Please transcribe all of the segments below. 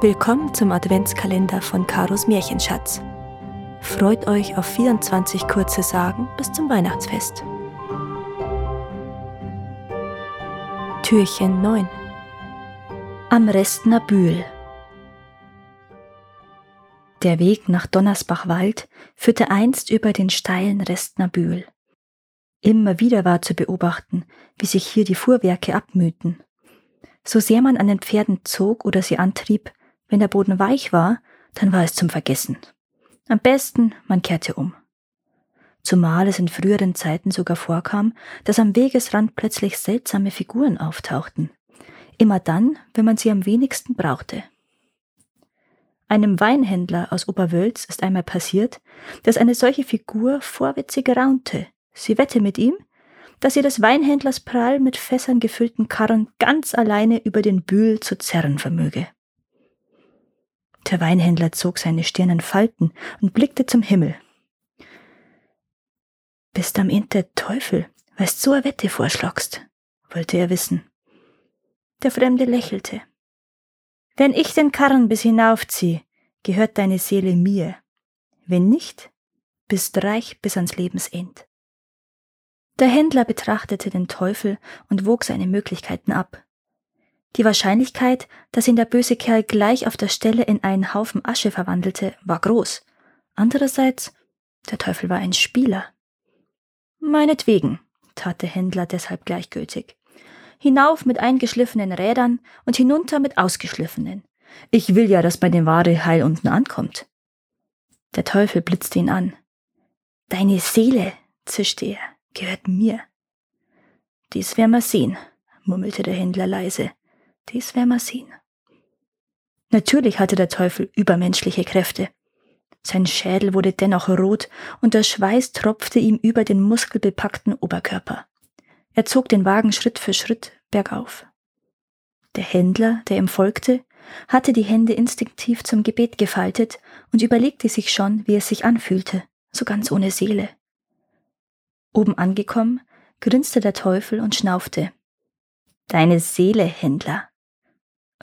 Willkommen zum Adventskalender von Karos Märchenschatz. Freut euch auf 24 kurze Sagen bis zum Weihnachtsfest. Türchen 9 Am Restner Bühl Der Weg nach Donnersbachwald führte einst über den steilen Restner Bühl. Immer wieder war zu beobachten, wie sich hier die Fuhrwerke abmühten. So sehr man an den Pferden zog oder sie antrieb, wenn der Boden weich war, dann war es zum Vergessen. Am besten, man kehrte um. Zumal es in früheren Zeiten sogar vorkam, dass am Wegesrand plötzlich seltsame Figuren auftauchten. Immer dann, wenn man sie am wenigsten brauchte. Einem Weinhändler aus Oberwölz ist einmal passiert, dass eine solche Figur vorwitzig raunte, Sie wette mit ihm, dass sie des Weinhändlers prall mit Fässern gefüllten Karren ganz alleine über den Bühl zu zerren vermöge. Der Weinhändler zog seine Stirn in Falten und blickte zum Himmel. Bist am Ende der Teufel, weilst so eine Wette vorschlagst, wollte er wissen. Der Fremde lächelte. Wenn ich den Karren bis hinaufzieh, gehört deine Seele mir. Wenn nicht, bist reich bis ans Lebensend. Der Händler betrachtete den Teufel und wog seine Möglichkeiten ab. Die Wahrscheinlichkeit, dass ihn der böse Kerl gleich auf der Stelle in einen Haufen Asche verwandelte, war groß. Andererseits, der Teufel war ein Spieler. Meinetwegen, tat der Händler deshalb gleichgültig. Hinauf mit eingeschliffenen Rädern und hinunter mit ausgeschliffenen. Ich will ja, dass meine Ware heil unten ankommt. Der Teufel blitzte ihn an. Deine Seele, zischte er gehört mir. Dies werden wir sehen, murmelte der Händler leise. Dies werden wir sehen. Natürlich hatte der Teufel übermenschliche Kräfte. Sein Schädel wurde dennoch rot und der Schweiß tropfte ihm über den muskelbepackten Oberkörper. Er zog den Wagen Schritt für Schritt bergauf. Der Händler, der ihm folgte, hatte die Hände instinktiv zum Gebet gefaltet und überlegte sich schon, wie es sich anfühlte, so ganz ohne Seele. Oben angekommen, grinste der Teufel und schnaufte. Deine Seele, Händler.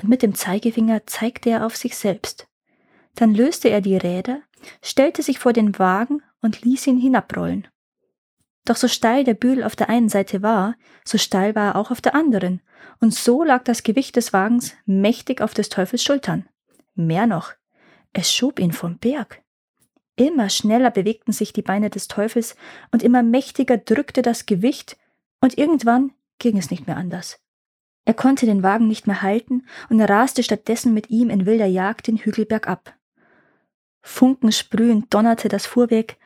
Und mit dem Zeigefinger zeigte er auf sich selbst. Dann löste er die Räder, stellte sich vor den Wagen und ließ ihn hinabrollen. Doch so steil der Bügel auf der einen Seite war, so steil war er auch auf der anderen, und so lag das Gewicht des Wagens mächtig auf des Teufels Schultern. Mehr noch, es schob ihn vom Berg. Immer schneller bewegten sich die Beine des Teufels und immer mächtiger drückte das Gewicht, und irgendwann ging es nicht mehr anders. Er konnte den Wagen nicht mehr halten und raste stattdessen mit ihm in wilder Jagd den Hügel bergab. Funkensprühend donnerte das Fuhrwerk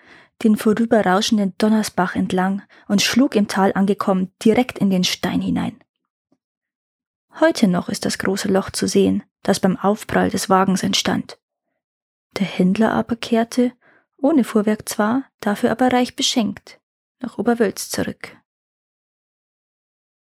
den vorüberrauschenden Donnersbach entlang und schlug im Tal angekommen direkt in den Stein hinein. Heute noch ist das große Loch zu sehen, das beim Aufprall des Wagens entstand. Der Händler aber kehrte, ohne Fuhrwerk zwar, dafür aber reich beschenkt, nach Oberwölz zurück.